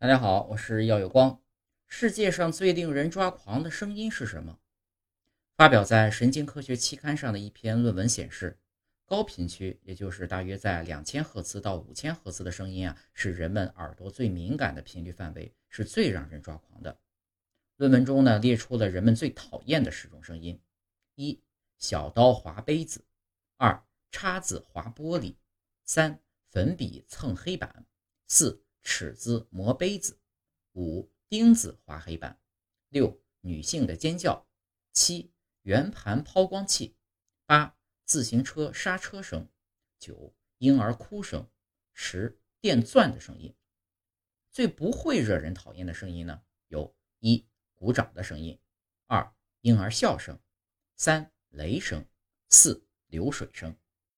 大家好，我是耀有光。世界上最令人抓狂的声音是什么？发表在《神经科学》期刊上的一篇论文显示，高频区，也就是大约在两千赫兹到五千赫兹的声音啊，是人们耳朵最敏感的频率范围，是最让人抓狂的。论文中呢，列出了人们最讨厌的十种声音：一、小刀划杯子；二、叉子划玻璃；三、粉笔蹭黑板；四。尺子磨杯子，五钉子划黑板，六女性的尖叫，七圆盘抛光器，八自行车刹车声，九婴儿哭声，十电钻的声音。最不会惹人讨厌的声音呢？有一鼓掌的声音，二婴儿笑声，三雷声，四流水声。